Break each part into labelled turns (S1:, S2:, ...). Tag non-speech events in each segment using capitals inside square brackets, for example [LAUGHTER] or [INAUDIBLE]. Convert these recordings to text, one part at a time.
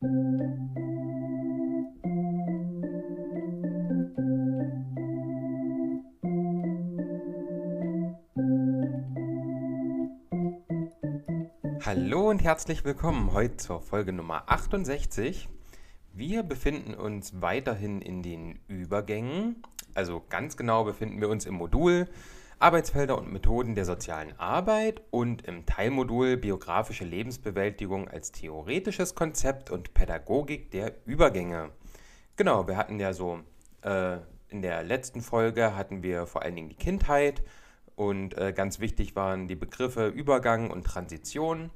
S1: Hallo und herzlich willkommen heute zur Folge Nummer 68. Wir befinden uns weiterhin in den Übergängen. Also ganz genau befinden wir uns im Modul Arbeitsfelder und Methoden der sozialen Arbeit und im Teilmodul Biografische Lebensbewältigung als theoretisches Konzept und Pädagogik der Übergänge. Genau, wir hatten ja so äh, in der letzten Folge hatten wir vor allen Dingen die Kindheit und äh, ganz wichtig waren die Begriffe Übergang und Transition.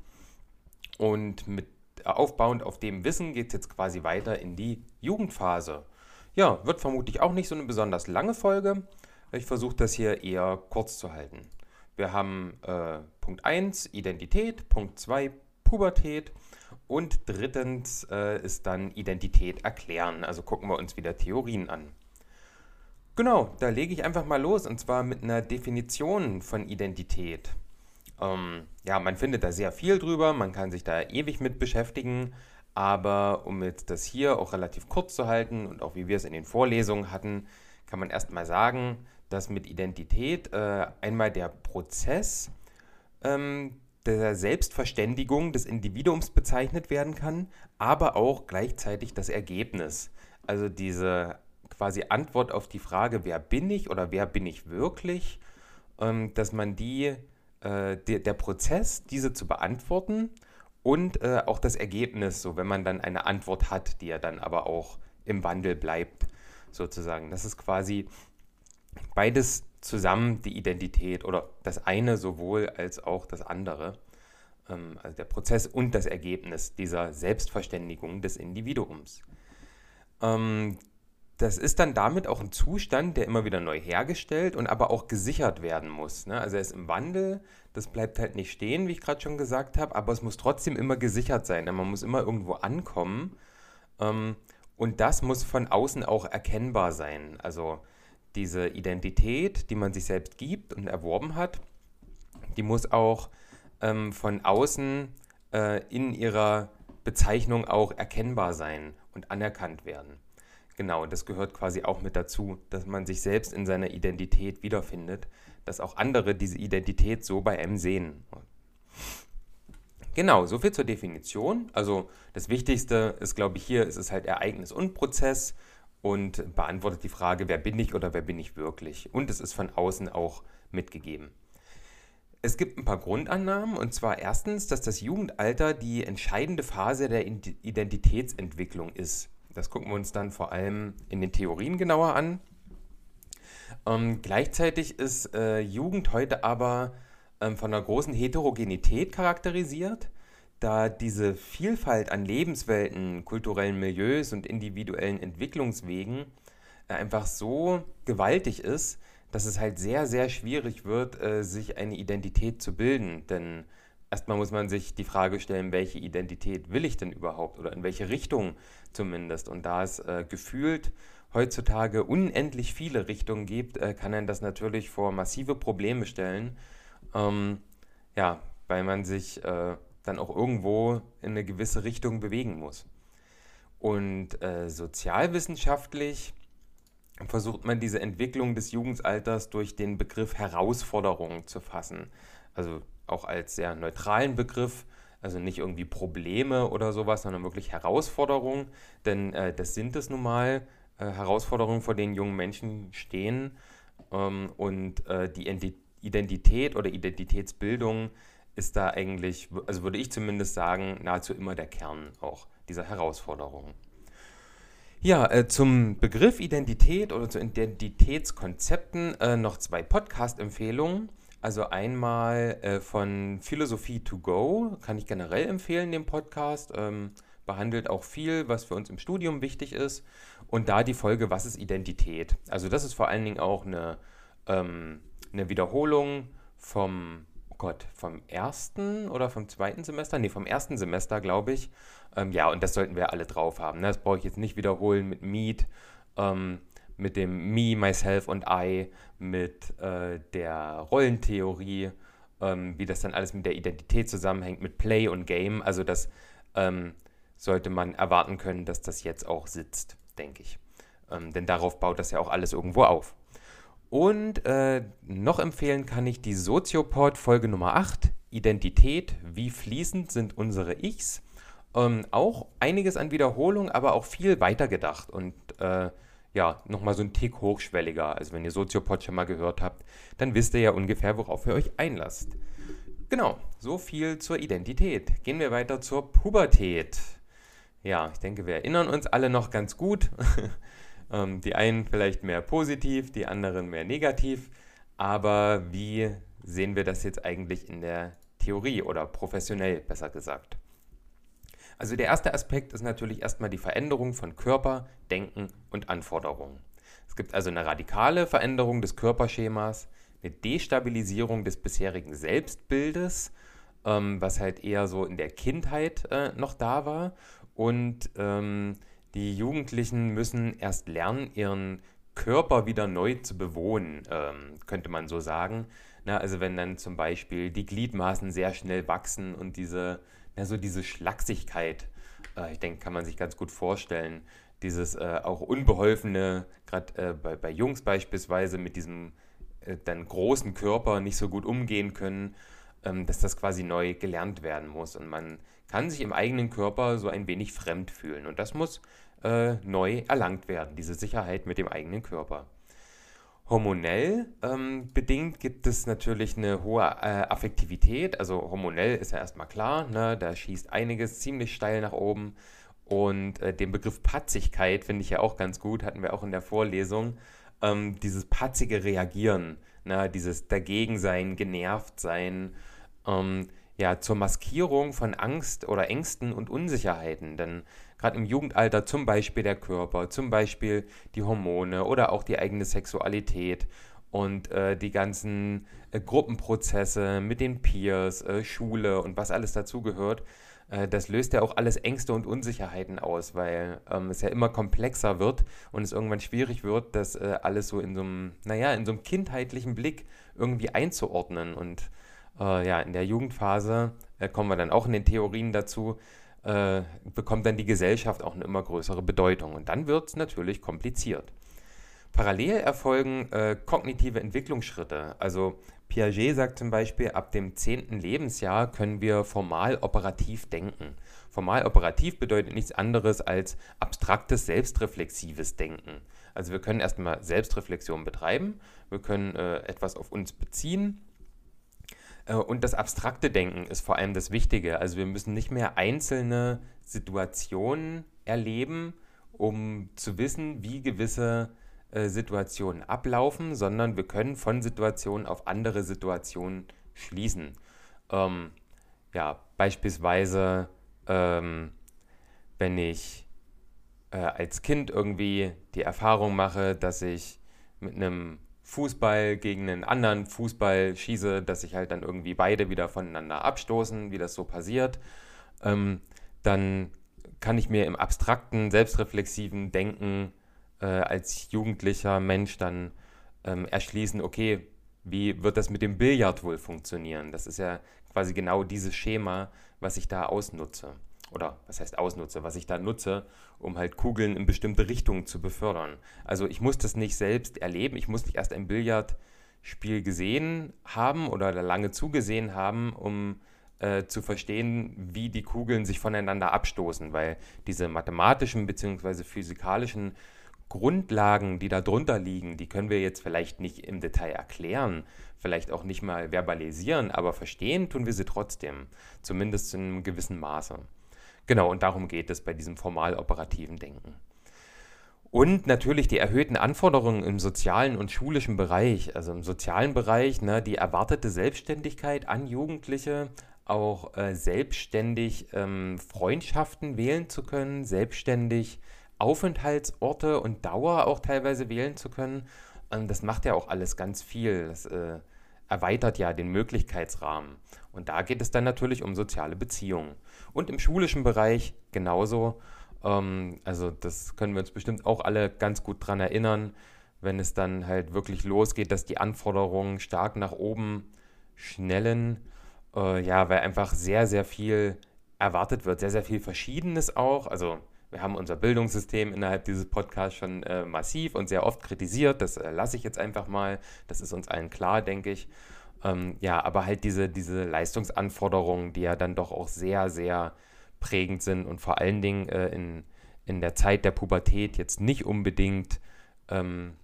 S1: Und mit aufbauend auf dem Wissen geht es jetzt quasi weiter in die Jugendphase. Ja, wird vermutlich auch nicht so eine besonders lange Folge. Ich versuche das hier eher kurz zu halten. Wir haben äh, Punkt 1 Identität, Punkt 2 Pubertät und drittens äh, ist dann Identität erklären. Also gucken wir uns wieder Theorien an. Genau, da lege ich einfach mal los und zwar mit einer Definition von Identität. Ähm, ja, man findet da sehr viel drüber, man kann sich da ewig mit beschäftigen, aber um jetzt das hier auch relativ kurz zu halten und auch wie wir es in den Vorlesungen hatten, kann man erstmal sagen, dass mit Identität äh, einmal der Prozess ähm, der Selbstverständigung des Individuums bezeichnet werden kann, aber auch gleichzeitig das Ergebnis. Also diese quasi Antwort auf die Frage, wer bin ich oder wer bin ich wirklich, ähm, dass man die äh, der, der Prozess, diese zu beantworten und äh, auch das Ergebnis, so wenn man dann eine Antwort hat, die ja dann aber auch im Wandel bleibt, sozusagen. Das ist quasi beides zusammen die Identität oder das eine sowohl als auch das andere. Ähm, also der Prozess und das Ergebnis dieser Selbstverständigung des Individuums. Ähm, das ist dann damit auch ein Zustand, der immer wieder neu hergestellt und aber auch gesichert werden muss. Ne? Also er ist im Wandel, das bleibt halt nicht stehen, wie ich gerade schon gesagt habe, aber es muss trotzdem immer gesichert sein. Man muss immer irgendwo ankommen ähm, und das muss von außen auch erkennbar sein. Also diese Identität, die man sich selbst gibt und erworben hat, die muss auch ähm, von außen äh, in ihrer Bezeichnung auch erkennbar sein und anerkannt werden. Genau, das gehört quasi auch mit dazu, dass man sich selbst in seiner Identität wiederfindet, dass auch andere diese Identität so bei einem sehen. Genau, soviel zur Definition. Also das Wichtigste ist, glaube ich, hier ist es halt Ereignis und Prozess und beantwortet die Frage, wer bin ich oder wer bin ich wirklich. Und es ist von außen auch mitgegeben. Es gibt ein paar Grundannahmen und zwar erstens, dass das Jugendalter die entscheidende Phase der Identitätsentwicklung ist. Das gucken wir uns dann vor allem in den Theorien genauer an. Ähm, gleichzeitig ist äh, Jugend heute aber ähm, von einer großen Heterogenität charakterisiert, da diese Vielfalt an Lebenswelten, kulturellen Milieus und individuellen Entwicklungswegen äh, einfach so gewaltig ist, dass es halt sehr, sehr schwierig wird, äh, sich eine Identität zu bilden. Denn erstmal muss man sich die Frage stellen, welche Identität will ich denn überhaupt oder in welche Richtung zumindest. Und da es äh, gefühlt heutzutage unendlich viele Richtungen gibt, kann einen das natürlich vor massive Probleme stellen. Ähm, ja, weil man sich äh, dann auch irgendwo in eine gewisse Richtung bewegen muss. Und äh, sozialwissenschaftlich versucht man diese Entwicklung des Jugendalters durch den Begriff Herausforderung zu fassen. Also auch als sehr neutralen Begriff, also nicht irgendwie Probleme oder sowas, sondern wirklich Herausforderungen, denn äh, das sind es nun mal, äh, Herausforderungen, vor denen junge Menschen stehen ähm, und äh, die Identität oder Identitätsbildung ist da eigentlich, also würde ich zumindest sagen, nahezu immer der Kern auch dieser Herausforderungen. Ja, äh, zum Begriff Identität oder zu Identitätskonzepten äh, noch zwei Podcast-Empfehlungen. Also einmal äh, von Philosophie to Go, kann ich generell empfehlen, den Podcast. Ähm, behandelt auch viel, was für uns im Studium wichtig ist. Und da die Folge, was ist Identität? Also das ist vor allen Dingen auch eine, ähm, eine Wiederholung vom, Gott, vom ersten oder vom zweiten Semester? Nee, vom ersten Semester, glaube ich. Ähm, ja, und das sollten wir alle drauf haben. Ne? Das brauche ich jetzt nicht wiederholen mit Meet. Ähm, mit dem Me, Myself und I, mit äh, der Rollentheorie, ähm, wie das dann alles mit der Identität zusammenhängt, mit Play und Game. Also das ähm, sollte man erwarten können, dass das jetzt auch sitzt, denke ich. Ähm, denn darauf baut das ja auch alles irgendwo auf. Und äh, noch empfehlen kann ich die Soziopod Folge Nummer 8, Identität, wie fließend sind unsere Ichs. Ähm, auch einiges an Wiederholung, aber auch viel weitergedacht und äh, ja, nochmal so ein Tick hochschwelliger. Also wenn ihr Soziopod schon mal gehört habt, dann wisst ihr ja ungefähr, worauf ihr euch einlasst. Genau, so viel zur Identität. Gehen wir weiter zur Pubertät. Ja, ich denke, wir erinnern uns alle noch ganz gut. [LAUGHS] Ähm, die einen vielleicht mehr positiv, die anderen mehr negativ. Aber wie sehen wir das jetzt eigentlich in der Theorie oder professionell besser gesagt? Also der erste Aspekt ist natürlich erstmal die Veränderung von Körper, Denken und Anforderungen. Es gibt also eine radikale Veränderung des Körperschemas, eine Destabilisierung des bisherigen Selbstbildes, ähm, was halt eher so in der Kindheit äh, noch da war. Und ähm, die Jugendlichen müssen erst lernen, ihren Körper wieder neu zu bewohnen, ähm, könnte man so sagen. Na, also wenn dann zum Beispiel die Gliedmaßen sehr schnell wachsen und diese ja, so diese Schlachsigkeit, äh, ich denke, kann man sich ganz gut vorstellen. Dieses äh, auch unbeholfene, gerade äh, bei, bei Jungs beispielsweise, mit diesem äh, dann großen Körper nicht so gut umgehen können, ähm, dass das quasi neu gelernt werden muss. Und man kann sich im eigenen Körper so ein wenig fremd fühlen. Und das muss äh, neu erlangt werden, diese Sicherheit mit dem eigenen Körper. Hormonell ähm, bedingt gibt es natürlich eine hohe äh, Affektivität. Also hormonell ist ja erstmal klar, ne? da schießt einiges ziemlich steil nach oben. Und äh, den Begriff Patzigkeit finde ich ja auch ganz gut, hatten wir auch in der Vorlesung. Ähm, dieses patzige Reagieren, ne? dieses Dagegensein, genervt sein, ähm, ja, zur Maskierung von Angst oder Ängsten und Unsicherheiten. Denn gerade im Jugendalter zum Beispiel der Körper, zum Beispiel die Hormone oder auch die eigene Sexualität und äh, die ganzen äh, Gruppenprozesse mit den Peers, äh, Schule und was alles dazugehört, äh, das löst ja auch alles Ängste und Unsicherheiten aus, weil ähm, es ja immer komplexer wird und es irgendwann schwierig wird, das äh, alles so in so einem, naja, in so einem kindheitlichen Blick irgendwie einzuordnen. Und äh, ja, in der Jugendphase kommen wir dann auch in den Theorien dazu, äh, bekommt dann die Gesellschaft auch eine immer größere Bedeutung. Und dann wird es natürlich kompliziert. Parallel erfolgen äh, kognitive Entwicklungsschritte. Also Piaget sagt zum Beispiel, ab dem 10. Lebensjahr können wir formal operativ denken. Formal operativ bedeutet nichts anderes als abstraktes, selbstreflexives Denken. Also wir können erstmal Selbstreflexion betreiben, wir können äh, etwas auf uns beziehen äh, und das abstrakte Denken ist vor allem das Wichtige. Also wir müssen nicht mehr einzelne Situationen erleben, um zu wissen, wie gewisse äh, Situationen ablaufen, sondern wir können von Situationen auf andere Situationen schließen. Ähm, ja, beispielsweise, ähm, wenn ich äh, als Kind irgendwie die Erfahrung mache, dass ich mit einem Fußball gegen einen anderen Fußball schieße, dass sich halt dann irgendwie beide wieder voneinander abstoßen, wie das so passiert, ähm, dann kann ich mir im abstrakten, selbstreflexiven Denken äh, als jugendlicher Mensch dann ähm, erschließen, okay, wie wird das mit dem Billard wohl funktionieren? Das ist ja quasi genau dieses Schema, was ich da ausnutze oder was heißt ausnutze, was ich da nutze, um halt Kugeln in bestimmte Richtungen zu befördern. Also ich muss das nicht selbst erleben, ich muss nicht erst ein Billardspiel gesehen haben oder lange zugesehen haben, um äh, zu verstehen, wie die Kugeln sich voneinander abstoßen, weil diese mathematischen bzw. physikalischen Grundlagen, die da drunter liegen, die können wir jetzt vielleicht nicht im Detail erklären, vielleicht auch nicht mal verbalisieren, aber verstehen tun wir sie trotzdem, zumindest in einem gewissen Maße. Genau, und darum geht es bei diesem formal operativen Denken. Und natürlich die erhöhten Anforderungen im sozialen und schulischen Bereich, also im sozialen Bereich, ne, die erwartete Selbstständigkeit an Jugendliche, auch äh, selbstständig ähm, Freundschaften wählen zu können, selbstständig Aufenthaltsorte und Dauer auch teilweise wählen zu können. Und das macht ja auch alles ganz viel. Das äh, erweitert ja den Möglichkeitsrahmen. Und da geht es dann natürlich um soziale Beziehungen. Und im schulischen Bereich genauso. Ähm, also das können wir uns bestimmt auch alle ganz gut dran erinnern, wenn es dann halt wirklich losgeht, dass die Anforderungen stark nach oben schnellen. Äh, ja, weil einfach sehr, sehr viel erwartet wird. Sehr, sehr viel Verschiedenes auch. Also wir haben unser Bildungssystem innerhalb dieses Podcasts schon äh, massiv und sehr oft kritisiert. Das äh, lasse ich jetzt einfach mal. Das ist uns allen klar, denke ich. Ähm, ja, aber halt diese, diese Leistungsanforderungen, die ja dann doch auch sehr, sehr prägend sind und vor allen Dingen äh, in, in der Zeit der Pubertät jetzt nicht unbedingt ähm,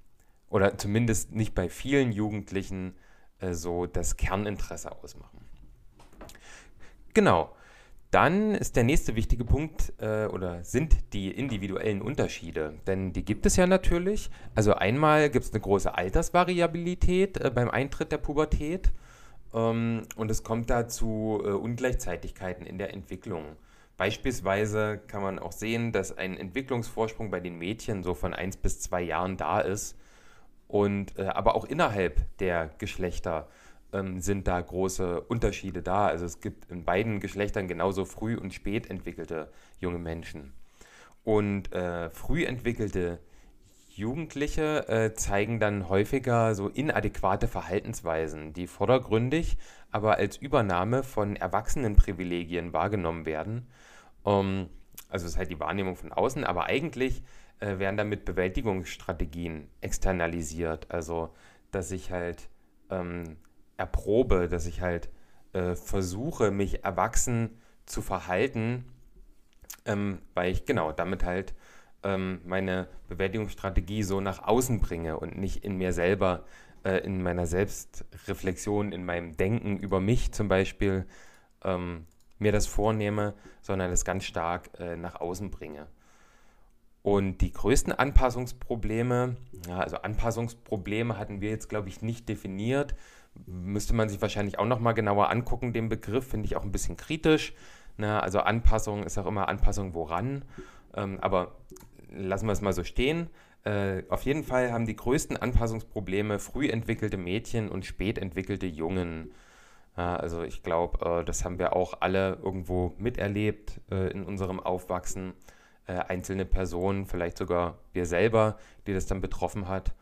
S1: oder zumindest nicht bei vielen Jugendlichen äh, so das Kerninteresse ausmachen. Genau. Dann ist der nächste wichtige Punkt äh, oder sind die individuellen Unterschiede. Denn die gibt es ja natürlich. Also einmal gibt es eine große Altersvariabilität äh, beim Eintritt der Pubertät. Ähm, und es kommt da zu äh, Ungleichzeitigkeiten in der Entwicklung. Beispielsweise kann man auch sehen, dass ein Entwicklungsvorsprung bei den Mädchen so von 1 bis 2 Jahren da ist. Und äh, aber auch innerhalb der Geschlechter ähm, sind da große Unterschiede da. Also es gibt in beiden Geschlechtern genauso früh und spät entwickelte junge Menschen. Und äh, früh entwickelte Jugendliche äh, zeigen dann häufiger so inadäquate Verhaltensweisen, die vordergründig aber als Übernahme von Erwachsenenprivilegien wahrgenommen werden. Ähm, also es ist halt die Wahrnehmung von außen, aber eigentlich äh, werden damit Bewältigungsstrategien externalisiert. Also dass ich halt ähm, erprobe, dass ich halt äh, versuche, mich erwachsen zu verhalten, ähm, weil ich genau damit halt ähm, meine Bewältigungsstrategie so nach außen bringe und nicht in mir selber, äh, in meiner Selbstreflexion, in meinem Denken über mich zum Beispiel ähm, mir das vornehme, sondern es ganz stark äh, nach außen bringe. Und die größten Anpassungsprobleme, ja, also Anpassungsprobleme hatten wir jetzt, glaube ich, nicht definiert müsste man sich wahrscheinlich auch nochmal genauer angucken, den Begriff, finde ich auch ein bisschen kritisch. Ne? Also Anpassung ist auch immer Anpassung woran. Ähm, aber lassen wir es mal so stehen. Äh, auf jeden Fall haben die größten Anpassungsprobleme früh entwickelte Mädchen und spät entwickelte Jungen. Ja, also ich glaube, äh, das haben wir auch alle irgendwo miterlebt äh, in unserem Aufwachsen. Äh, einzelne Personen, vielleicht sogar wir selber, die das dann betroffen hat.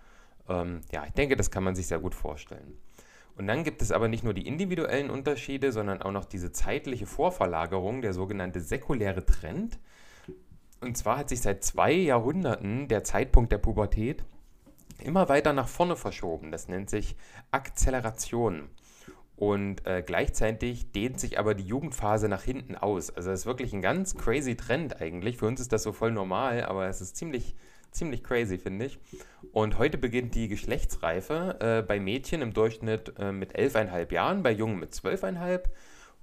S1: Ähm, ja, ich denke, das kann man sich sehr gut vorstellen. Und dann gibt es aber nicht nur die individuellen Unterschiede, sondern auch noch diese zeitliche Vorverlagerung, der sogenannte säkuläre Trend. Und zwar hat sich seit zwei Jahrhunderten der Zeitpunkt der Pubertät immer weiter nach vorne verschoben. Das nennt sich Akzeleration. Und äh, gleichzeitig dehnt sich aber die Jugendphase nach hinten aus. Also das ist wirklich ein ganz crazy Trend eigentlich. Für uns ist das so voll normal, aber es ist ziemlich ziemlich crazy, finde ich. Und heute beginnt die Geschlechtsreife äh, bei Mädchen im Durchschnitt äh, mit 11,5 Jahren, bei Jungen mit 12,5.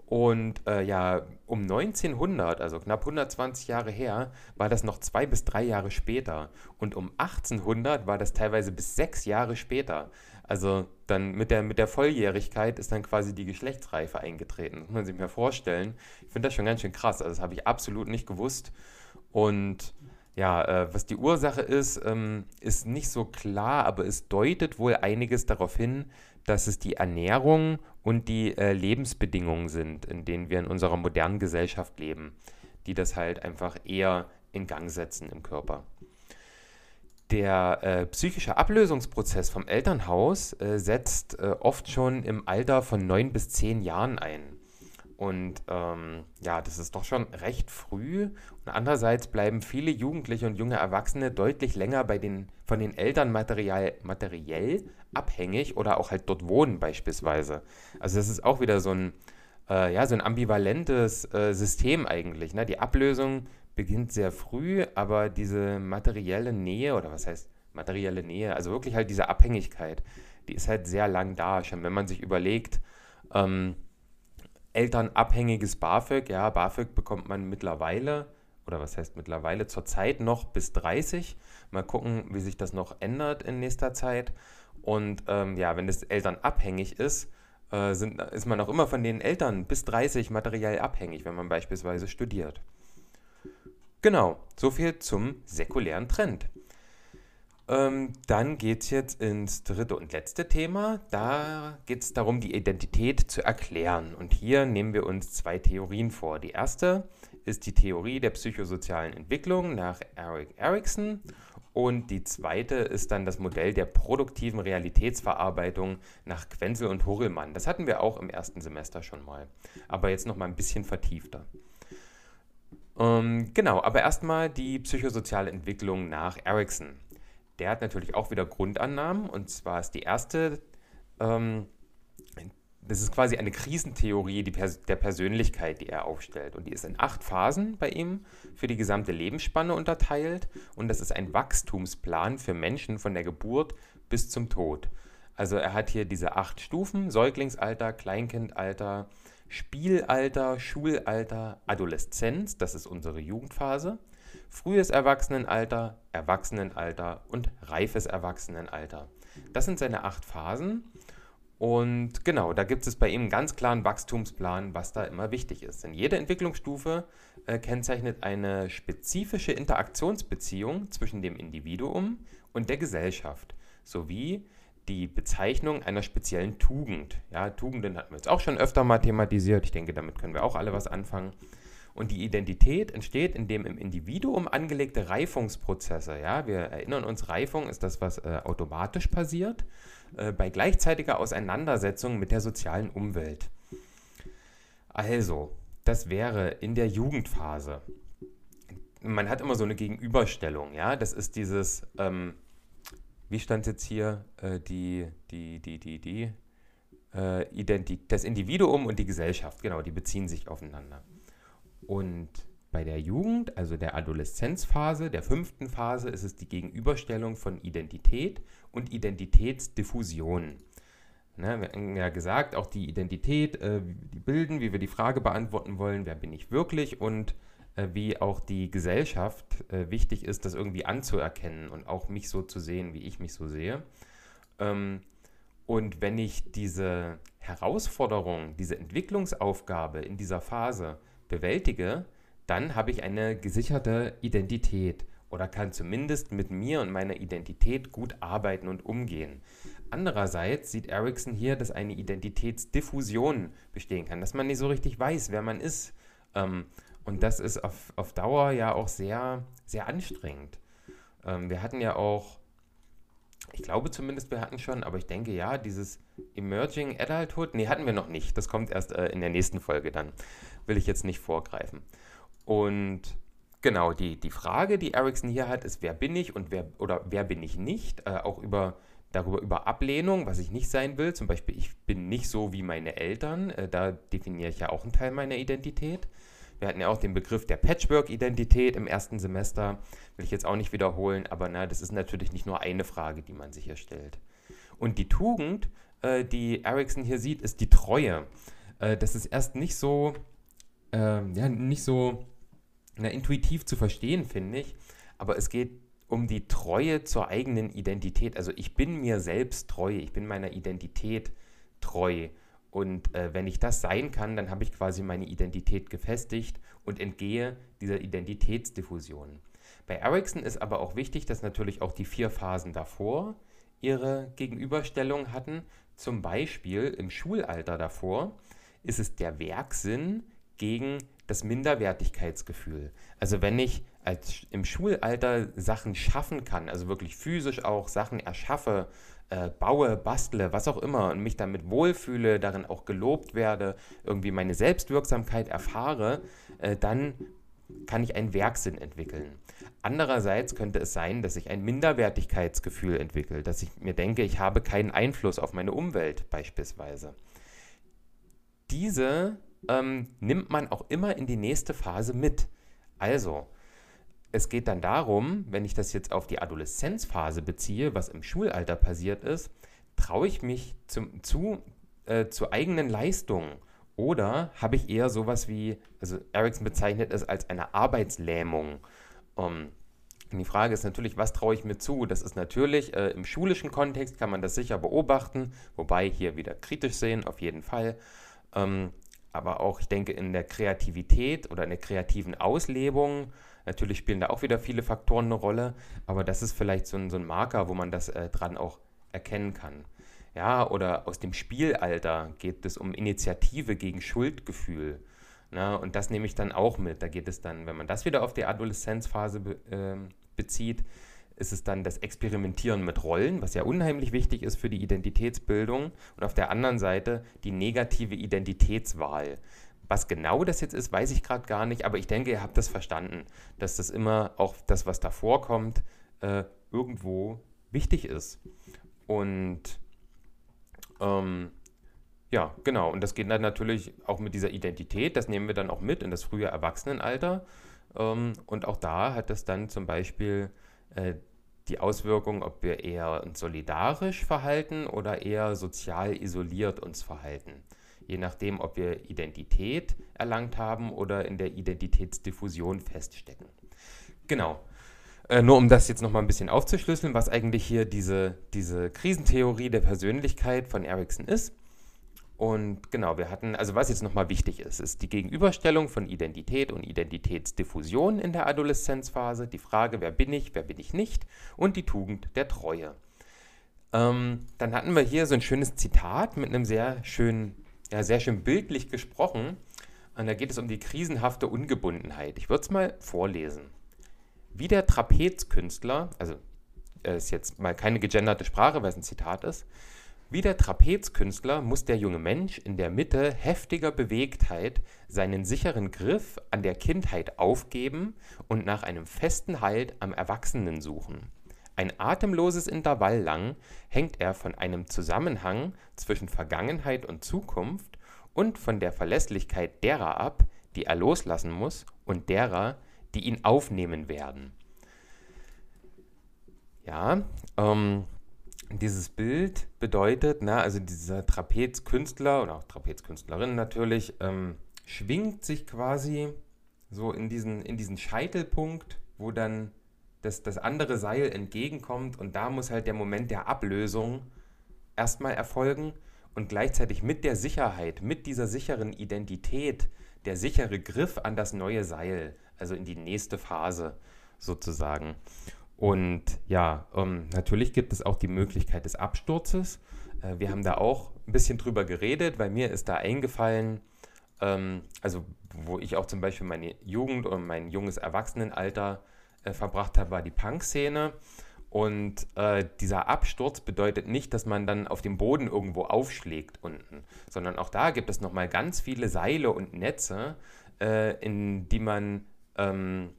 S1: Und äh, ja, um 1900, also knapp 120 Jahre her, war das noch zwei bis drei Jahre später. Und um 1800 war das teilweise bis sechs Jahre später. Also dann mit der, mit der Volljährigkeit ist dann quasi die Geschlechtsreife eingetreten. Das muss man sich mal vorstellen. Ich finde das schon ganz schön krass. Also das habe ich absolut nicht gewusst. Und ja, äh, was die Ursache ist, ähm, ist nicht so klar, aber es deutet wohl einiges darauf hin, dass es die Ernährung und die äh, Lebensbedingungen sind, in denen wir in unserer modernen Gesellschaft leben, die das halt einfach eher in Gang setzen im Körper. Der äh, psychische Ablösungsprozess vom Elternhaus äh, setzt äh, oft schon im Alter von neun bis zehn Jahren ein. Und ähm, ja, das ist doch schon recht früh. Und andererseits bleiben viele Jugendliche und junge Erwachsene deutlich länger bei den, von den Eltern materiell, materiell abhängig oder auch halt dort wohnen beispielsweise. Also das ist auch wieder so ein, äh, ja, so ein ambivalentes äh, System eigentlich. Ne? Die Ablösung beginnt sehr früh, aber diese materielle Nähe, oder was heißt materielle Nähe, also wirklich halt diese Abhängigkeit, die ist halt sehr lang da. Schon wenn man sich überlegt, ähm, elternabhängiges BAföG. Ja, BAföG bekommt man mittlerweile, oder was heißt mittlerweile, zurzeit noch bis 30. Mal gucken, wie sich das noch ändert in nächster Zeit. Und ähm, ja, wenn das elternabhängig ist, äh, sind, ist man auch immer von den Eltern bis 30 materiell abhängig, wenn man beispielsweise studiert. Genau, soviel zum säkulären Trend. Ähm, dann geht es jetzt ins dritte und letzte Thema. Da geht es darum, die Identität zu erklären. Und hier nehmen wir uns zwei Theorien vor. Die erste ist die Theorie der psychosozialen Entwicklung nach Eric Erikson. Und die zweite ist dann das Modell der produktiven Realitätsverarbeitung nach Quenzel und Horelmann. Das hatten wir auch im ersten Semester schon mal, aber jetzt noch mal ein bisschen vertiefter. Ähm, genau, aber erstmal die psychosoziale Entwicklung nach Erickson. Der hat natürlich auch wieder Grundannahmen und zwar ist die erste, ähm, das ist quasi eine Krisentheorie Pers der Persönlichkeit, die er aufstellt. Und die ist in acht Phasen bei ihm für die gesamte Lebensspanne unterteilt. Und das ist ein Wachstumsplan für Menschen von der Geburt bis zum Tod. Also er hat hier diese acht Stufen, Säuglingsalter, Kleinkindalter, Spielalter, Schulalter, Adoleszenz, das ist unsere Jugendphase, frühes Erwachsenenalter, Erwachsenenalter und reifes Erwachsenenalter. Das sind seine acht Phasen. Und genau, da gibt es bei ihm einen ganz klaren Wachstumsplan, was da immer wichtig ist. Denn jede Entwicklungsstufe äh, kennzeichnet eine spezifische Interaktionsbeziehung zwischen dem Individuum und der Gesellschaft sowie die Bezeichnung einer speziellen Tugend. Ja, Tugenden hatten wir jetzt auch schon öfter mal thematisiert. Ich denke, damit können wir auch alle was anfangen. Und die Identität entsteht, indem im Individuum angelegte Reifungsprozesse, ja, wir erinnern uns, Reifung ist das, was äh, automatisch passiert, äh, bei gleichzeitiger Auseinandersetzung mit der sozialen Umwelt. Also, das wäre in der Jugendphase. Man hat immer so eine Gegenüberstellung, ja, das ist dieses, ähm, wie stand jetzt hier, äh, die, die, die, die, die, äh, das Individuum und die Gesellschaft, genau, die beziehen sich aufeinander. Und bei der Jugend, also der Adoleszenzphase, der fünften Phase, ist es die Gegenüberstellung von Identität und Identitätsdiffusion. Ne, wir haben ja gesagt, auch die Identität, äh, die bilden, wie wir die Frage beantworten wollen, wer bin ich wirklich und äh, wie auch die Gesellschaft äh, wichtig ist, das irgendwie anzuerkennen und auch mich so zu sehen, wie ich mich so sehe. Ähm, und wenn ich diese Herausforderung, diese Entwicklungsaufgabe in dieser Phase bewältige, dann habe ich eine gesicherte Identität oder kann zumindest mit mir und meiner Identität gut arbeiten und umgehen. Andererseits sieht Erickson hier, dass eine Identitätsdiffusion bestehen kann, dass man nicht so richtig weiß, wer man ist. Ähm, und das ist auf, auf Dauer ja auch sehr, sehr anstrengend. Ähm, wir hatten ja auch, ich glaube zumindest, wir hatten schon, aber ich denke ja, dieses Emerging Adulthood, nee, hatten wir noch nicht. Das kommt erst äh, in der nächsten Folge dann. Will ich jetzt nicht vorgreifen. Und genau, die, die Frage, die Ericsson hier hat, ist, wer bin ich und wer oder wer bin ich nicht? Äh, auch über darüber über Ablehnung, was ich nicht sein will. Zum Beispiel, ich bin nicht so wie meine Eltern. Äh, da definiere ich ja auch einen Teil meiner Identität. Wir hatten ja auch den Begriff der Patchwork-Identität im ersten Semester. Will ich jetzt auch nicht wiederholen, aber na, das ist natürlich nicht nur eine Frage, die man sich hier stellt. Und die Tugend, äh, die Ericsson hier sieht, ist die Treue. Äh, das ist erst nicht so, äh, ja, nicht so na, intuitiv zu verstehen, finde ich. Aber es geht um die Treue zur eigenen Identität. Also ich bin mir selbst treu, ich bin meiner Identität treu. Und äh, wenn ich das sein kann, dann habe ich quasi meine Identität gefestigt und entgehe dieser Identitätsdiffusion. Bei Ericsson ist aber auch wichtig, dass natürlich auch die vier Phasen davor ihre Gegenüberstellung hatten. Zum Beispiel im Schulalter davor ist es der Werksinn gegen das Minderwertigkeitsgefühl. Also wenn ich als im Schulalter Sachen schaffen kann, also wirklich physisch auch Sachen erschaffe, äh, baue, bastle, was auch immer und mich damit wohlfühle, darin auch gelobt werde, irgendwie meine Selbstwirksamkeit erfahre, äh, dann kann ich einen Werksinn entwickeln. Andererseits könnte es sein, dass ich ein Minderwertigkeitsgefühl entwickle, dass ich mir denke, ich habe keinen Einfluss auf meine Umwelt beispielsweise. Diese ähm, nimmt man auch immer in die nächste Phase mit. Also, es geht dann darum, wenn ich das jetzt auf die Adoleszenzphase beziehe, was im Schulalter passiert ist, traue ich mich zum, zu, äh, zu eigenen Leistungen oder habe ich eher sowas wie, also Ericsson bezeichnet es als eine Arbeitslähmung. Um, und die Frage ist natürlich, was traue ich mir zu? Das ist natürlich äh, im schulischen Kontext kann man das sicher beobachten, wobei hier wieder kritisch sehen, auf jeden Fall. Ähm, aber auch, ich denke, in der Kreativität oder in der kreativen Auslebung Natürlich spielen da auch wieder viele Faktoren eine Rolle, aber das ist vielleicht so ein, so ein Marker, wo man das äh, dran auch erkennen kann. Ja, oder aus dem Spielalter geht es um Initiative gegen Schuldgefühl. Na, und das nehme ich dann auch mit. Da geht es dann, wenn man das wieder auf die Adoleszenzphase be, äh, bezieht, ist es dann das Experimentieren mit Rollen, was ja unheimlich wichtig ist für die Identitätsbildung. Und auf der anderen Seite die negative Identitätswahl Was genau das jetzt ist, weiß ich gerade gar nicht, aber ich denke, ihr habt das verstanden, dass das immer auch das, was davor kommt, äh, irgendwo wichtig ist. Und ähm, ja, genau. Und das geht dann natürlich auch mit dieser Identität. Das nehmen wir dann auch mit in das frühe Erwachsenenalter. Ähm, und auch da hat das dann zum Beispiel äh, die Auswirkung, ob wir eher uns solidarisch verhalten oder eher sozial isoliert uns verhalten. Je nachdem, ob wir Identität erlangt haben oder in der Identitätsdiffusion feststecken. Genau. Äh, nur um das jetzt nochmal ein bisschen aufzuschlüsseln, was eigentlich hier diese, diese Krisentheorie der Persönlichkeit von Erikson ist. Und genau, wir hatten, also was jetzt nochmal wichtig ist, ist die Gegenüberstellung von Identität und Identitätsdiffusion in der Adoleszenzphase, die Frage, wer bin ich, wer bin ich nicht und die Tugend der Treue. Ähm, dann hatten wir hier so ein schönes Zitat mit einem sehr schönen, ja, sehr schön bildlich gesprochen. Und da geht es um die krisenhafte Ungebundenheit. Ich würde es mal vorlesen. Wie der Trapezkünstler, also äh, ist jetzt mal keine gegenderte Sprache, weil es ein Zitat ist, wie der Trapezkünstler muss der junge Mensch in der Mitte heftiger Bewegtheit seinen sicheren Griff an der Kindheit aufgeben und nach einem festen Halt am Erwachsenen suchen. Ein atemloses Intervall lang hängt er von einem Zusammenhang zwischen Vergangenheit und Zukunft und von der Verlässlichkeit derer ab, die er loslassen muss, und derer, die ihn aufnehmen werden. Ja, ähm, dieses Bild bedeutet, na, also dieser Trapezkünstler oder auch Trapezkünstlerin natürlich, ähm, schwingt sich quasi so in diesen, in diesen Scheitelpunkt, wo dann das, das andere Seil entgegenkommt und da muss halt der Moment der Ablösung erstmal erfolgen und gleichzeitig mit der Sicherheit, mit dieser sicheren Identität, der sichere Griff an das neue Seil, also in die nächste Phase sozusagen. Und ja, ähm, natürlich gibt es auch die Möglichkeit des Absturzes. Äh, wir haben da auch ein bisschen drüber geredet, weil mir ist da eingefallen, ähm, also wo ich auch zum Beispiel meine Jugend und mein junges Erwachsenenalter äh, verbracht habe, war die Punk-Szene. Und äh, dieser Absturz bedeutet nicht, dass man dann auf dem Boden irgendwo aufschlägt unten, sondern auch da gibt es nochmal ganz viele Seile und Netze, äh, in die man ähm,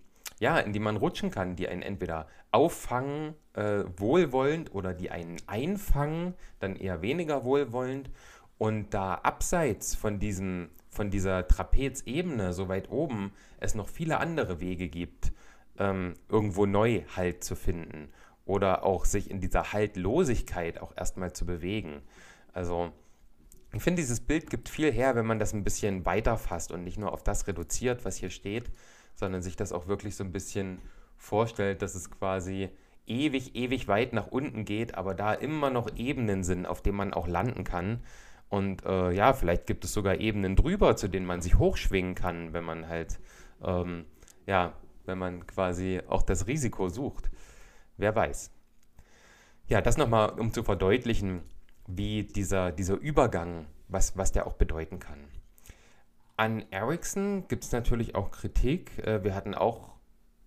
S1: ja, in die man rutschen kann, die einen entweder auffangen, äh, wohlwollend, oder die einen einfangen, dann eher weniger wohlwollend. Und da abseits von, diesem, von dieser Trapezebene, so weit oben, es noch viele andere Wege gibt, ähm, irgendwo neu Halt zu finden oder auch sich in dieser Haltlosigkeit auch erstmal zu bewegen. Also ich finde, dieses Bild gibt viel her, wenn man das ein bisschen weiter fasst und nicht nur auf das reduziert, was hier steht, sondern sich das auch wirklich so ein bisschen vorstellt, dass es quasi ewig, ewig weit nach unten geht, aber da immer noch Ebenen sind, auf denen man auch landen kann. Und äh, ja, vielleicht gibt es sogar Ebenen drüber, zu denen man sich hochschwingen kann, wenn man halt, ähm, ja, wenn man quasi auch das Risiko sucht. Wer weiß. Ja, das nochmal, um zu verdeutlichen, wie dieser, dieser Übergang, was, was der auch bedeuten kann. An Ericsson gibt es natürlich auch Kritik. Äh, wir hatten auch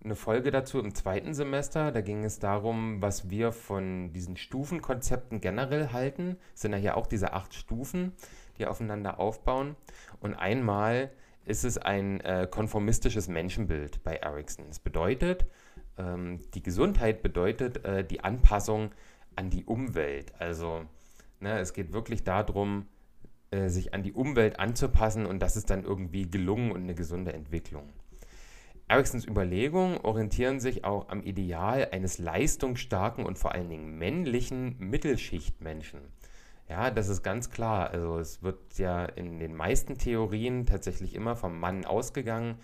S1: eine Folge dazu im zweiten Semester. Da ging es darum, was wir von diesen Stufenkonzepten generell halten. Es sind ja hier auch diese acht Stufen, die aufeinander aufbauen. Und einmal ist es ein äh, konformistisches Menschenbild bei Ericsson. Das bedeutet, ähm, die Gesundheit bedeutet äh, die Anpassung an die Umwelt. Also ne, es geht wirklich darum, äh, sich an die Umwelt anzupassen und das ist dann irgendwie gelungen und eine gesunde Entwicklung. Ericsons Überlegungen orientieren sich auch am Ideal eines leistungsstarken und vor allen Dingen männlichen Mittelschichtmenschen. Ja, das ist ganz klar. Also es wird ja in den meisten Theorien tatsächlich immer vom Mann ausgegangen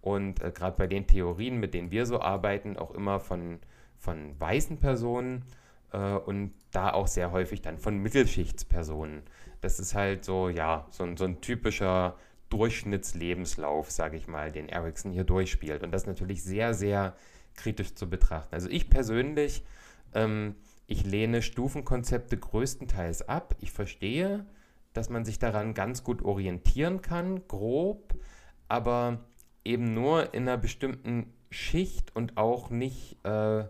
S1: und äh, gerade bei den Theorien, mit denen wir so arbeiten, auch immer von, von weißen Personen äh, und da auch sehr häufig dann von Mittelschichtspersonen. Das ist halt so, ja, so ein, so ein typischer Durchschnittslebenslauf, sage ich mal, den Ericsson hier durchspielt. Und das natürlich sehr, sehr kritisch zu betrachten. Also ich persönlich, ähm, ich lehne Stufenkonzepte größtenteils ab. Ich verstehe, dass man sich daran ganz gut orientieren kann, grob, aber eben nur in einer bestimmten Schicht und auch nicht äh,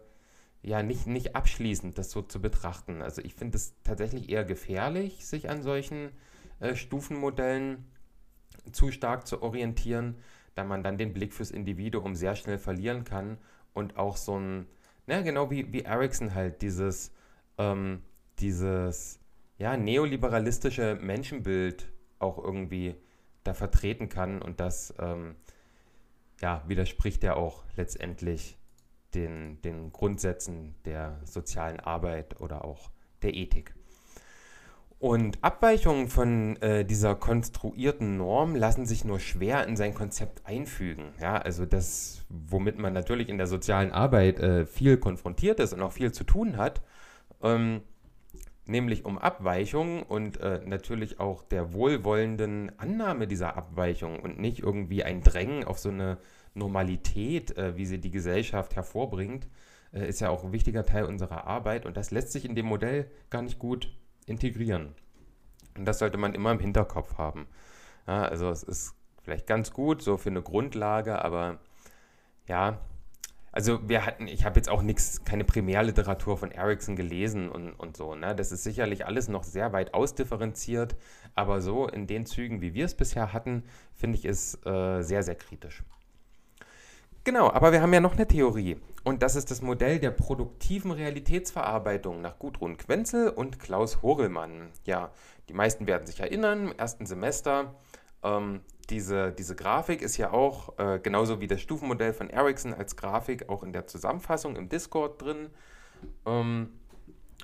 S1: ja, nicht, nicht abschließend das so zu betrachten. Also ich finde es tatsächlich eher gefährlich, sich an solchen äh, Stufenmodellen zu stark zu orientieren, da man dann den Blick fürs Individuum sehr schnell verlieren kann und auch so ein, na, genau wie, wie Ericsson halt, dieses, ähm, dieses ja, neoliberalistische Menschenbild auch irgendwie da vertreten kann und das ähm, ja, widerspricht ja auch letztendlich den, den Grundsätzen der sozialen Arbeit oder auch der Ethik. Und Abweichungen von äh, dieser konstruierten Norm lassen sich nur schwer in sein Konzept einfügen. Ja, also das, womit man natürlich in der sozialen Arbeit äh, viel konfrontiert ist und auch viel zu tun hat, ähm, nämlich um Abweichungen und äh, natürlich auch der wohlwollenden Annahme dieser Abweichung und nicht irgendwie ein Drängen auf so eine Normalität, äh, wie sie die Gesellschaft hervorbringt, äh, ist ja auch ein wichtiger Teil unserer Arbeit und das lässt sich in dem Modell gar nicht gut integrieren. Und das sollte man immer im Hinterkopf haben. Ja, also es ist vielleicht ganz gut so für eine Grundlage, aber ja, also wir hatten, ich habe jetzt auch nichts, keine Primärliteratur von Erickson gelesen und, und so. Ne? Das ist sicherlich alles noch sehr weit ausdifferenziert, aber so in den Zügen, wie wir es bisher hatten, finde ich es äh, sehr, sehr kritisch. Genau, aber wir haben ja noch eine Theorie. Und das ist das Modell der produktiven Realitätsverarbeitung nach Gudrun Quenzel und Klaus Horelmann. Ja, die meisten werden sich erinnern, im ersten Semester. Ähm, diese, diese Grafik ist ja auch, äh, genauso wie das Stufenmodell von Ericsson als Grafik, auch in der Zusammenfassung im Discord drin. Ähm,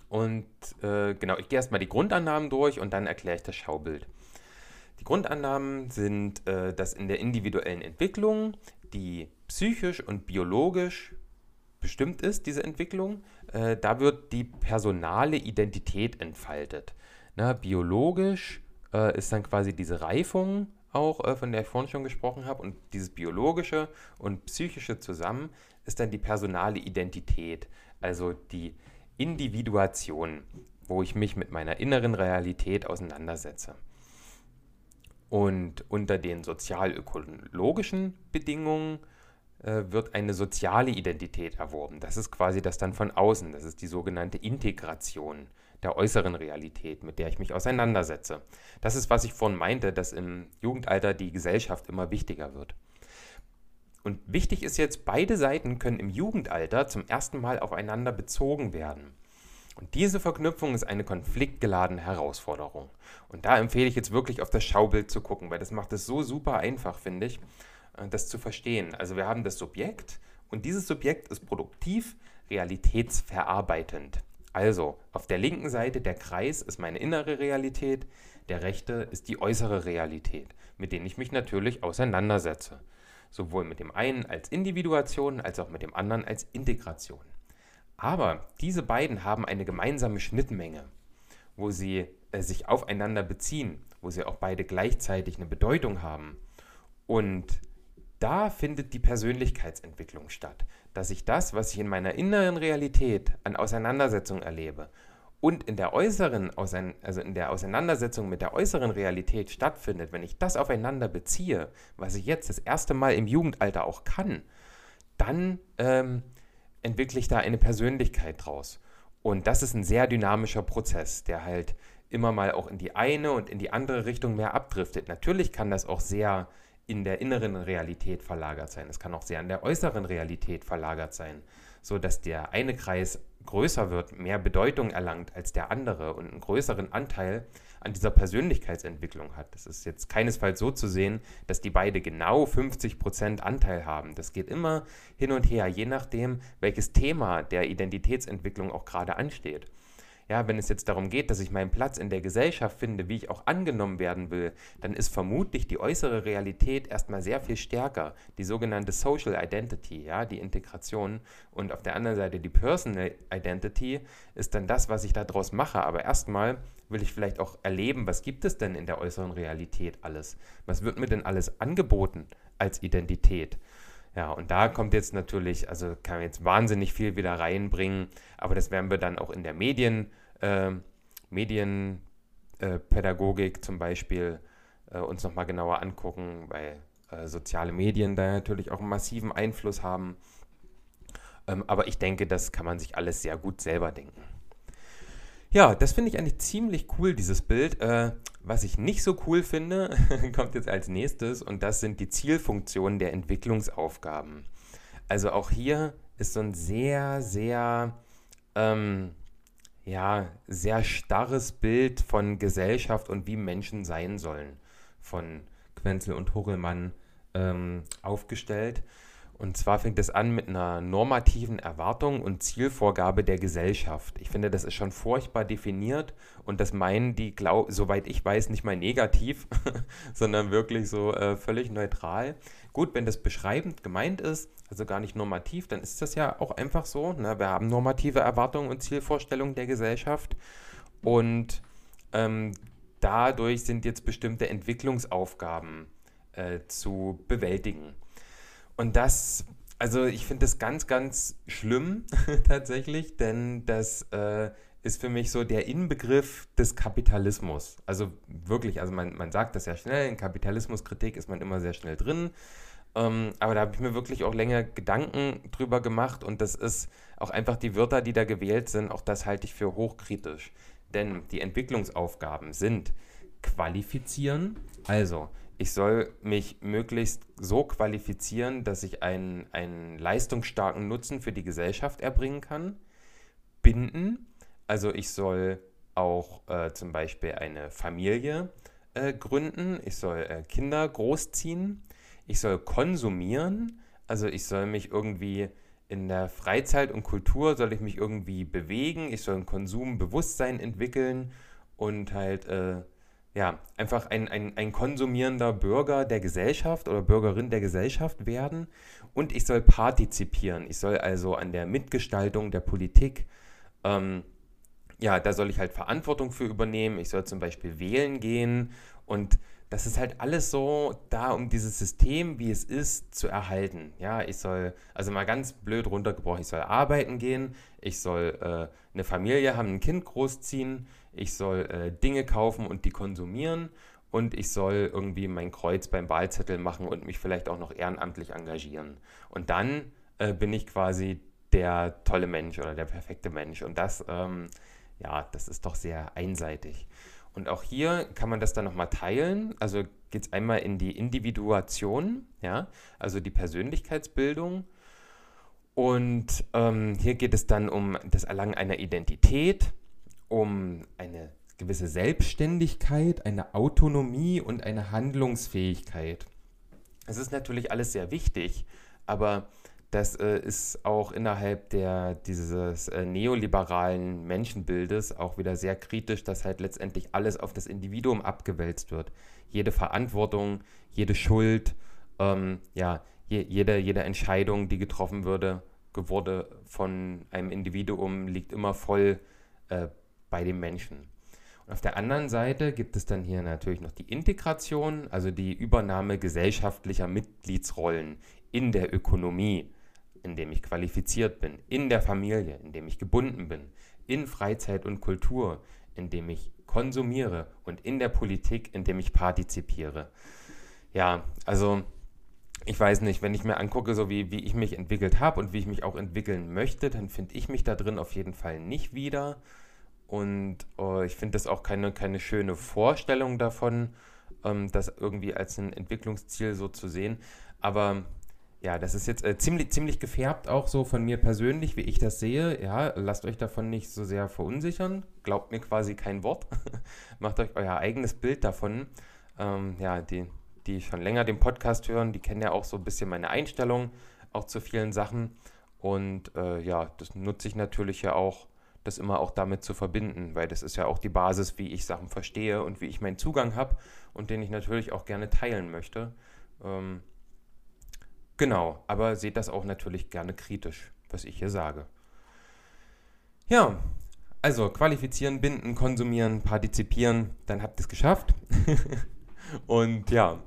S1: und äh, genau, ich gehe erstmal die Grundannahmen durch und dann erkläre ich das Schaubild. Die Grundannahmen sind, äh, dass in der individuellen Entwicklung die psychisch und biologisch bestimmt ist, diese Entwicklung, äh, da wird die personale Identität entfaltet. Na, biologisch äh, ist dann quasi diese Reifung auch, äh, von der ich vorhin schon gesprochen habe, und dieses biologische und psychische zusammen ist dann die personale Identität, also die Individuation, wo ich mich mit meiner inneren Realität auseinandersetze. Und unter den sozial-ökologischen Bedingungen wird eine soziale Identität erworben. Das ist quasi das dann von außen. Das ist die sogenannte Integration der äußeren Realität, mit der ich mich auseinandersetze. Das ist, was ich vorhin meinte, dass im Jugendalter die Gesellschaft immer wichtiger wird. Und wichtig ist jetzt, beide Seiten können im Jugendalter zum ersten Mal aufeinander bezogen werden. Und diese Verknüpfung ist eine konfliktgeladene Herausforderung. Und da empfehle ich jetzt wirklich auf das Schaubild zu gucken, weil das macht es so super einfach, finde ich, äh, das zu verstehen. Also wir haben das Subjekt und dieses Subjekt ist produktiv, realitätsverarbeitend. Also auf der linken Seite der Kreis ist meine innere Realität, der rechte ist die äußere Realität, mit denen ich mich natürlich auseinandersetze. Sowohl mit dem einen als Individuation als auch mit dem anderen als Integration. Aber diese beiden haben eine gemeinsame Schnittmenge, wo sie äh, sich aufeinander beziehen, wo sie auch beide gleichzeitig eine Bedeutung haben. Und da findet die Persönlichkeitsentwicklung statt, dass ich das, was ich in meiner inneren Realität an Auseinandersetzung erlebe und in der äußeren, also in der Auseinandersetzung mit der äußeren Realität stattfindet, wenn ich das aufeinander beziehe, was ich jetzt das erste Mal im Jugendalter auch kann, dann ähm, entwickle ich da eine Persönlichkeit draus. Und das ist ein sehr dynamischer Prozess, der halt immer mal auch in die eine und in die andere Richtung mehr abdriftet. Natürlich kann das auch sehr in der inneren Realität verlagert sein. Es kann auch sehr in der äußeren Realität verlagert sein, sodass der eine Kreis größer wird, mehr Bedeutung erlangt als der andere und einen größeren Anteil an dieser Persönlichkeitsentwicklung hat. Das ist jetzt keinesfalls so zu sehen, dass die beide genau 50% Anteil haben. Das geht immer hin und her, je nachdem, welches Thema der Identitätsentwicklung auch gerade ansteht. Ja, wenn es jetzt darum geht, dass ich meinen Platz in der Gesellschaft finde, wie ich auch angenommen werden will, dann ist vermutlich die äußere Realität erstmal sehr viel stärker. Die sogenannte Social Identity, ja, die Integration. Und auf der anderen Seite die Personal Identity ist dann das, was ich daraus mache. Aber erstmal will ich vielleicht auch erleben, was gibt es denn in der äußeren Realität alles? Was wird mir denn alles angeboten als Identität? Ja, und da kommt jetzt natürlich, also kann man jetzt wahnsinnig viel wieder reinbringen, aber das werden wir dann auch in der Medien, äh, Medienpädagogik äh, zum Beispiel äh, uns nochmal genauer angucken, weil äh, soziale Medien da natürlich auch einen massiven Einfluss haben. Ähm, aber ich denke, das kann man sich alles sehr gut selber denken. Ja, das finde ich eigentlich ziemlich cool, dieses Bild. Äh, was ich nicht so cool finde, [LAUGHS] kommt jetzt als nächstes und das sind die Zielfunktionen der Entwicklungsaufgaben. Also auch hier ist so ein sehr, sehr, ähm, ja, sehr starres Bild von Gesellschaft und wie Menschen sein sollen von Quenzel und Hurrellmann ähm, aufgestellt. Und zwar fängt es an mit einer normativen Erwartung und Zielvorgabe der Gesellschaft. Ich finde, das ist schon furchtbar definiert und das meinen die, glaub, soweit ich weiß, nicht mal negativ, [LAUGHS] sondern wirklich so äh, völlig neutral. Gut, wenn das beschreibend gemeint ist, also gar nicht normativ, dann ist das ja auch einfach so. Ne? Wir haben normative Erwartungen und Zielvorstellungen der Gesellschaft und ähm, dadurch sind jetzt bestimmte Entwicklungsaufgaben äh, zu bewältigen. Und das, also ich finde das ganz, ganz schlimm [LAUGHS] tatsächlich, denn das äh, ist für mich so der Inbegriff des Kapitalismus. Also wirklich, also man, man sagt das ja schnell, in Kapitalismuskritik ist man immer sehr schnell drin. Ähm, aber da habe ich mir wirklich auch länger Gedanken drüber gemacht und das ist auch einfach die Wörter, die da gewählt sind, auch das halte ich für hochkritisch. Denn die Entwicklungsaufgaben sind qualifizieren, also ich soll mich möglichst so qualifizieren, dass ich einen, einen leistungsstarken Nutzen für die Gesellschaft erbringen kann. Binden, also ich soll auch äh, zum Beispiel eine Familie äh, gründen, ich soll äh, Kinder großziehen, ich soll konsumieren, also ich soll mich irgendwie in der Freizeit und Kultur, soll ich mich irgendwie bewegen, ich soll ein Konsumbewusstsein entwickeln und halt äh, ja, einfach ein, ein, ein konsumierender Bürger der Gesellschaft oder Bürgerin der Gesellschaft werden und ich soll partizipieren. Ich soll also an der Mitgestaltung der Politik, ähm, ja, da soll ich halt Verantwortung für übernehmen. Ich soll zum Beispiel wählen gehen und das ist halt alles so da, um dieses System, wie es ist, zu erhalten. Ja, ich soll, also mal ganz blöd runtergebrochen, ich soll arbeiten gehen, ich soll äh, eine Familie haben, ein Kind großziehen, ich soll äh, Dinge kaufen und die konsumieren und ich soll irgendwie mein Kreuz beim Wahlzettel machen und mich vielleicht auch noch ehrenamtlich engagieren. Und dann äh, bin ich quasi der tolle Mensch oder der perfekte Mensch. Und das, ähm, ja, das ist doch sehr einseitig. Und auch hier kann man das dann nochmal teilen. Also geht es einmal in die Individuation, ja, also die Persönlichkeitsbildung. Und ähm, hier geht es dann um das Erlangen einer Identität, um eine gewisse Selbstständigkeit, eine Autonomie und eine Handlungsfähigkeit. Es ist natürlich alles sehr wichtig, aber das äh, ist auch innerhalb der, dieses äh, neoliberalen Menschenbildes auch wieder sehr kritisch, dass halt letztendlich alles auf das Individuum abgewälzt wird. Jede Verantwortung, jede Schuld, ähm, ja, je, jede, jede Entscheidung, die getroffen würde, wurde von einem Individuum, liegt immer voll äh, bei dem Menschen. Und auf der anderen Seite gibt es dann hier natürlich noch die Integration, also die Übernahme gesellschaftlicher Mitgliedsrollen in der Ökonomie indem ich qualifiziert bin, in der Familie, indem ich gebunden bin, in Freizeit und Kultur, indem ich konsumiere und in der Politik, indem ich partizipiere. Ja, also ich weiß nicht, wenn ich mir angucke, so wie, wie ich mich entwickelt habe und wie ich mich auch entwickeln möchte, dann finde ich mich da drin auf jeden Fall nicht wieder. Und oh, ich finde das auch keine, keine schöne Vorstellung davon, ähm, das irgendwie als ein Entwicklungsziel so zu sehen. Aber ja, das ist jetzt äh, ziemlich, ziemlich gefärbt auch so von mir persönlich, wie ich das sehe. Ja, lasst euch davon nicht so sehr verunsichern. Glaubt mir quasi kein Wort. [LAUGHS] Macht euch euer eigenes Bild davon. Ähm, ja, die, die schon länger den Podcast hören, die kennen ja auch so ein bisschen meine Einstellung auch zu vielen Sachen. Und äh, ja, das nutze ich natürlich ja auch, das immer auch damit zu verbinden, weil das ist ja auch die Basis, wie ich Sachen verstehe und wie ich meinen Zugang habe und den ich natürlich auch gerne teilen möchte. Ähm, Genau, aber seht das auch natürlich gerne kritisch, was ich hier sage. Ja, also qualifizieren, binden, konsumieren, partizipieren, dann habt ihr es geschafft. [LAUGHS] Und ja,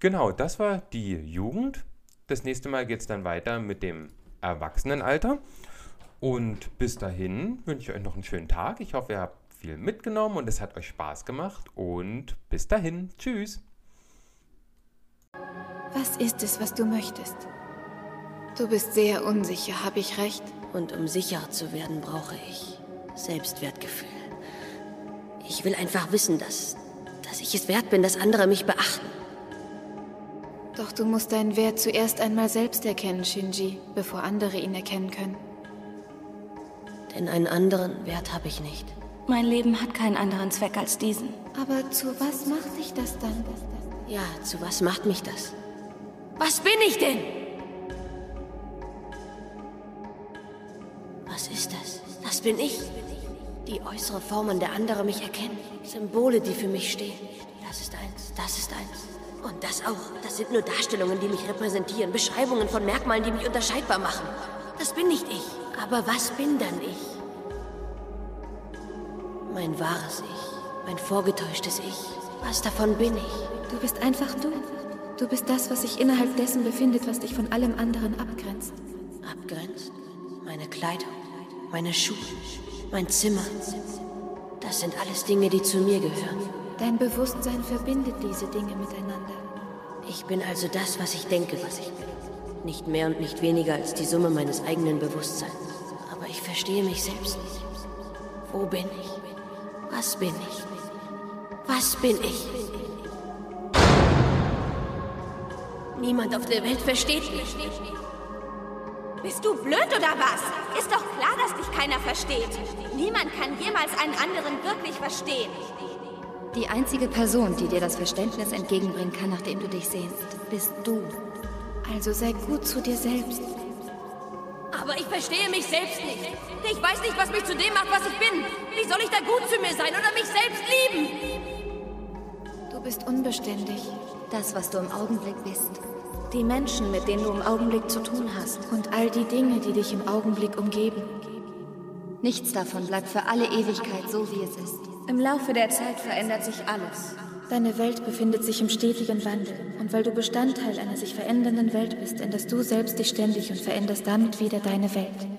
S1: genau, das war die Jugend. Das nächste Mal geht es dann weiter mit dem Erwachsenenalter. Und bis dahin wünsche ich euch noch einen schönen Tag. Ich hoffe, ihr habt viel mitgenommen und es hat euch Spaß gemacht. Und bis dahin, tschüss.
S2: Was ist es, was du möchtest? Du bist sehr unsicher, habe ich recht?
S3: Und um sicher zu werden, brauche ich Selbstwertgefühl. Ich will einfach wissen, dass, dass ich es wert bin, dass andere mich beachten.
S2: Doch du musst deinen Wert zuerst einmal selbst erkennen, Shinji, bevor andere ihn erkennen können.
S3: Denn einen anderen Wert habe ich nicht.
S4: Mein Leben hat keinen anderen Zweck als diesen.
S2: Aber zu was macht dich das dann?
S3: Ja, zu was macht mich das? Was bin ich denn? Was ist das? Das bin ich. Die äußere Form, an der andere mich erkennen. Symbole, die für mich stehen. Das ist eins, das ist eins. Und das auch. Das sind nur Darstellungen, die mich repräsentieren. Beschreibungen von Merkmalen, die mich unterscheidbar machen. Das bin nicht ich. Aber was bin dann ich? Mein wahres Ich. Mein vorgetäuschtes Ich. Was davon bin ich?
S2: Du bist einfach du. Du bist das, was sich innerhalb dessen befindet, was dich von allem anderen abgrenzt.
S3: Abgrenzt? Meine Kleidung, meine Schuhe, mein Zimmer. Das sind alles Dinge, die zu mir gehören.
S2: Dein Bewusstsein verbindet diese Dinge miteinander.
S3: Ich bin also das, was ich denke, was ich bin. Nicht mehr und nicht weniger als die Summe meines eigenen Bewusstseins. Aber ich verstehe mich selbst nicht. Wo bin ich? Was bin ich? Was bin ich? Niemand auf der Welt versteht mich.
S5: Bist du blöd oder was? Ist doch klar, dass dich keiner versteht. Niemand kann jemals einen anderen wirklich verstehen.
S2: Die einzige Person, die dir das Verständnis entgegenbringen kann, nachdem du dich sehnst, bist du. Also sei gut zu dir selbst.
S3: Aber ich verstehe mich selbst nicht. Ich weiß nicht, was mich zu dem macht, was ich bin. Wie soll ich da gut zu mir sein oder mich selbst lieben?
S2: Du bist unbeständig. Das, was du im Augenblick bist. Die Menschen, mit denen du im Augenblick zu tun hast. Und all die Dinge, die dich im Augenblick umgeben. Nichts davon bleibt für alle Ewigkeit so, wie es ist. Im Laufe der Zeit verändert sich alles. Deine Welt befindet sich im stetigen Wandel. Und weil du Bestandteil einer sich verändernden Welt bist, änderst du selbst dich ständig und veränderst damit wieder deine Welt.